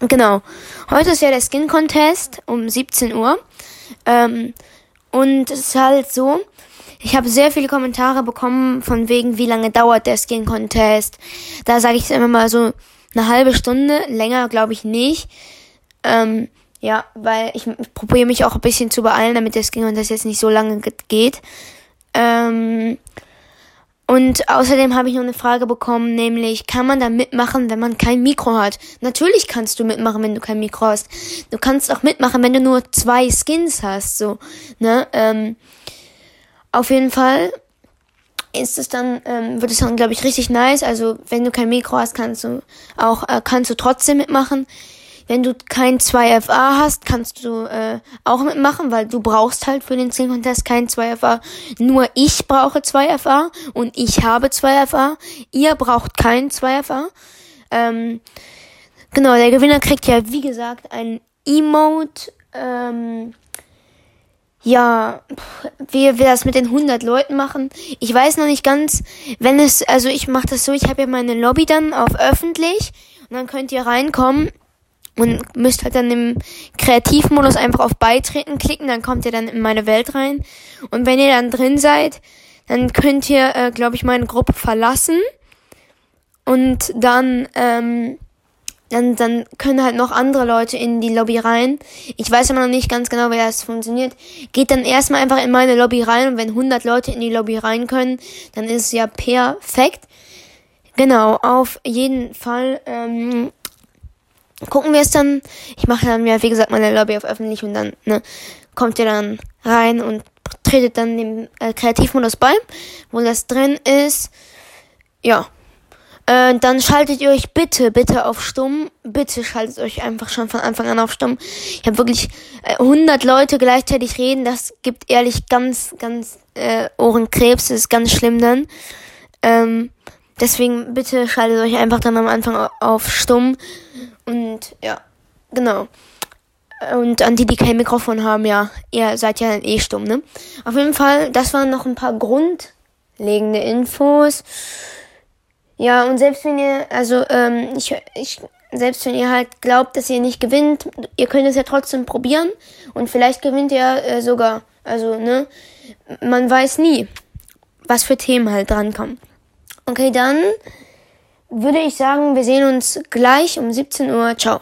Genau. Heute ist ja der Skin Contest um 17 Uhr. Ähm, und es ist halt so, ich habe sehr viele Kommentare bekommen von wegen, wie lange dauert der Skin Contest. Da sage ich es immer mal so eine halbe Stunde, länger glaube ich nicht. Ähm, ja, weil ich, probiere mich auch ein bisschen zu beeilen, damit der Skin Contest jetzt nicht so lange geht. Ähm, und außerdem habe ich noch eine Frage bekommen, nämlich, kann man da mitmachen, wenn man kein Mikro hat? Natürlich kannst du mitmachen, wenn du kein Mikro hast. Du kannst auch mitmachen, wenn du nur zwei Skins hast, so, ne? Ähm, auf jeden Fall ist es dann, ähm, wird es dann, glaube ich, richtig nice. Also, wenn du kein Mikro hast, kannst du auch, äh, kannst du trotzdem mitmachen. Wenn du kein 2FA hast, kannst du äh, auch mitmachen, weil du brauchst halt für den Sing Contest kein 2FA. Nur ich brauche 2FA und ich habe 2FA. Ihr braucht kein 2FA. Ähm, genau, der Gewinner kriegt ja, wie gesagt, ein Emote. Ähm, ja, wie wir das mit den 100 Leuten machen. Ich weiß noch nicht ganz, wenn es, also ich mache das so, ich habe ja meine Lobby dann auf öffentlich und dann könnt ihr reinkommen und müsst halt dann im Kreativmodus einfach auf Beitreten klicken, dann kommt ihr dann in meine Welt rein. Und wenn ihr dann drin seid, dann könnt ihr, äh, glaube ich, meine Gruppe verlassen. Und dann, ähm, dann, dann können halt noch andere Leute in die Lobby rein. Ich weiß aber noch nicht ganz genau, wie das funktioniert. Geht dann erstmal einfach in meine Lobby rein und wenn 100 Leute in die Lobby rein können, dann ist es ja perfekt. Genau, auf jeden Fall ähm, gucken wir es dann. Ich mache dann ja, wie gesagt, meine Lobby auf öffentlich und dann ne, kommt ihr dann rein und tretet dann dem äh, Kreativmodus bei, wo das drin ist. Ja. Äh, dann schaltet ihr euch bitte, bitte auf Stumm. Bitte schaltet euch einfach schon von Anfang an auf Stumm. Ich habe wirklich äh, 100 Leute gleichzeitig reden. Das gibt ehrlich ganz, ganz äh, Ohrenkrebs. Das ist ganz schlimm dann. Ähm, deswegen bitte schaltet euch einfach dann am Anfang auf Stumm. Und ja, genau. Und an die, die kein Mikrofon haben, ja, ihr seid ja eh stumm, ne? Auf jeden Fall, das waren noch ein paar grundlegende Infos. Ja, und selbst wenn ihr, also, ähm, ich, ich, selbst wenn ihr halt glaubt, dass ihr nicht gewinnt, ihr könnt es ja trotzdem probieren und vielleicht gewinnt ihr äh, sogar. Also, ne? Man weiß nie, was für Themen halt drankommen. Okay, dann würde ich sagen, wir sehen uns gleich um 17 Uhr. Ciao.